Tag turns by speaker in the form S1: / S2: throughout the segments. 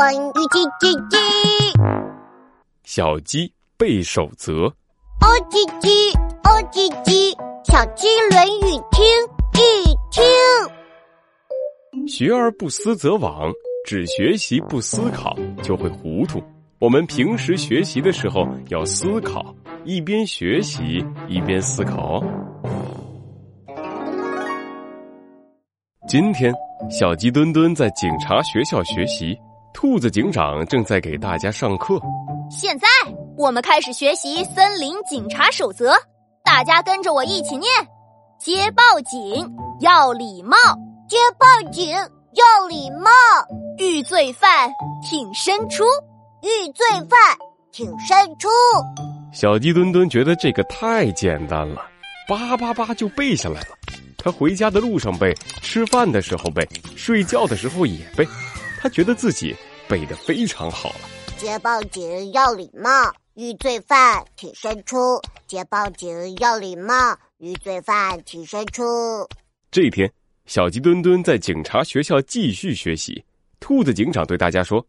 S1: 关于叽叽叽，
S2: 小鸡背守则。
S1: 哦叽叽，哦叽叽，小鸡论语听一听。
S2: 学而不思则罔，只学习不思考就会糊涂。我们平时学习的时候要思考，一边学习一边思考哦。今天，小鸡墩墩在警察学校学习，兔子警长正在给大家上课。
S3: 现在，我们开始学习森林警察守则，大家跟着我一起念：接报警要礼貌，
S1: 接报警要礼貌，
S3: 遇罪犯挺身出，
S1: 遇罪犯挺身出。
S2: 小鸡墩墩觉得这个太简单了，叭叭叭就背下来了。他回家的路上背，吃饭的时候背，睡觉的时候也背。他觉得自己背得非常好了。
S1: 接报警要礼貌，遇罪犯挺身出。接报警要礼貌，遇罪犯挺身出。
S2: 这一天，小鸡墩墩在警察学校继续学习。兔子警长对大家说：“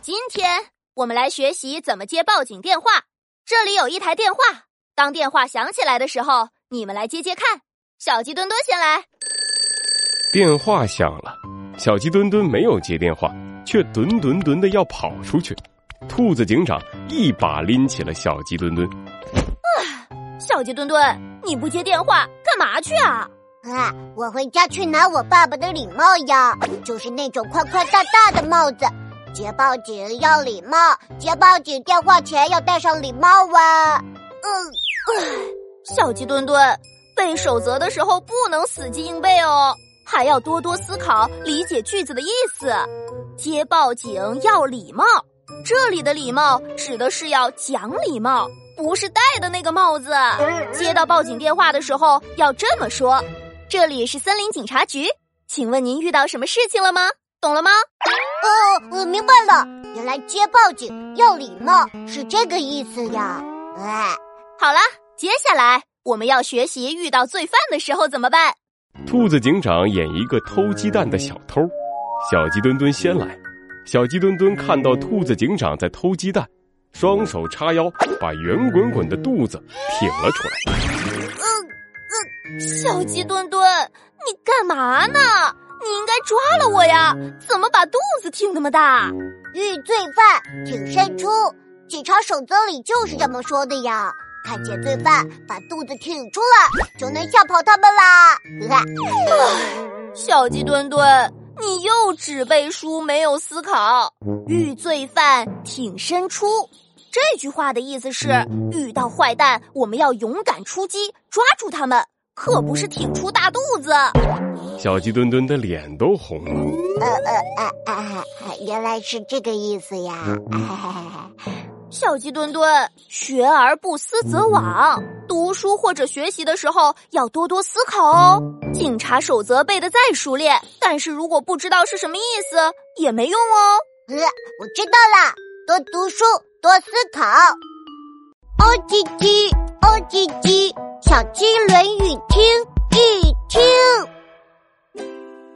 S3: 今天我们来学习怎么接报警电话。这里有一台电话，当电话响起来的时候，你们来接接看。”小鸡墩墩先来，
S2: 电话响了，小鸡墩墩没有接电话，却墩墩墩的要跑出去。兔子警长一把拎起了小鸡墩墩。
S3: 啊，小鸡墩墩，你不接电话干嘛去啊？
S1: 啊，我回家去拿我爸爸的礼帽呀，就是那种宽宽大大的帽子。接报警要礼貌，接报警电话前要戴上礼帽啊。
S3: 嗯，小鸡墩墩。背守则的时候不能死记硬背哦，还要多多思考，理解句子的意思。接报警要礼貌，这里的礼貌指的是要讲礼貌，不是戴的那个帽子。接到报警电话的时候要这么说：“这里是森林警察局，请问您遇到什么事情了吗？懂了吗？”
S1: 哦，我明白了，原来接报警要礼貌是这个意思呀。哎，
S3: 好了，接下来。我们要学习遇到罪犯的时候怎么办？
S2: 兔子警长演一个偷鸡蛋的小偷，小鸡墩墩先来。小鸡墩墩看到兔子警长在偷鸡蛋，双手叉腰，把圆滚滚的肚子挺了出来。
S3: 嗯嗯，小鸡墩墩，你干嘛呢？你应该抓了我呀！怎么把肚子挺那么大？
S1: 遇罪犯挺身出，警察守则里就是这么说的呀。看见罪犯，把肚子挺出来，就能吓跑他们啦！
S3: 小鸡墩墩，你又只背书没有思考。遇罪犯挺身出，这句话的意思是遇到坏蛋，我们要勇敢出击，抓住他们，可不是挺出大肚子。
S2: 小鸡墩墩的脸都红了。呃呃
S1: 呃呃，原来是这个意思呀！
S3: 小鸡墩墩，学而不思则罔。读书或者学习的时候要多多思考哦。警察守则背的再熟练，但是如果不知道是什么意思，也没用哦。
S1: 呃，我知道了，多读书，多思考。哦叽叽，哦叽叽，小鸡论语听一听。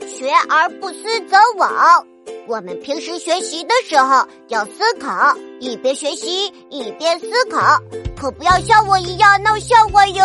S1: 学而不思则罔。我们平时学习的时候要思考，一边学习一边思考，可不要像我一样闹笑话哟。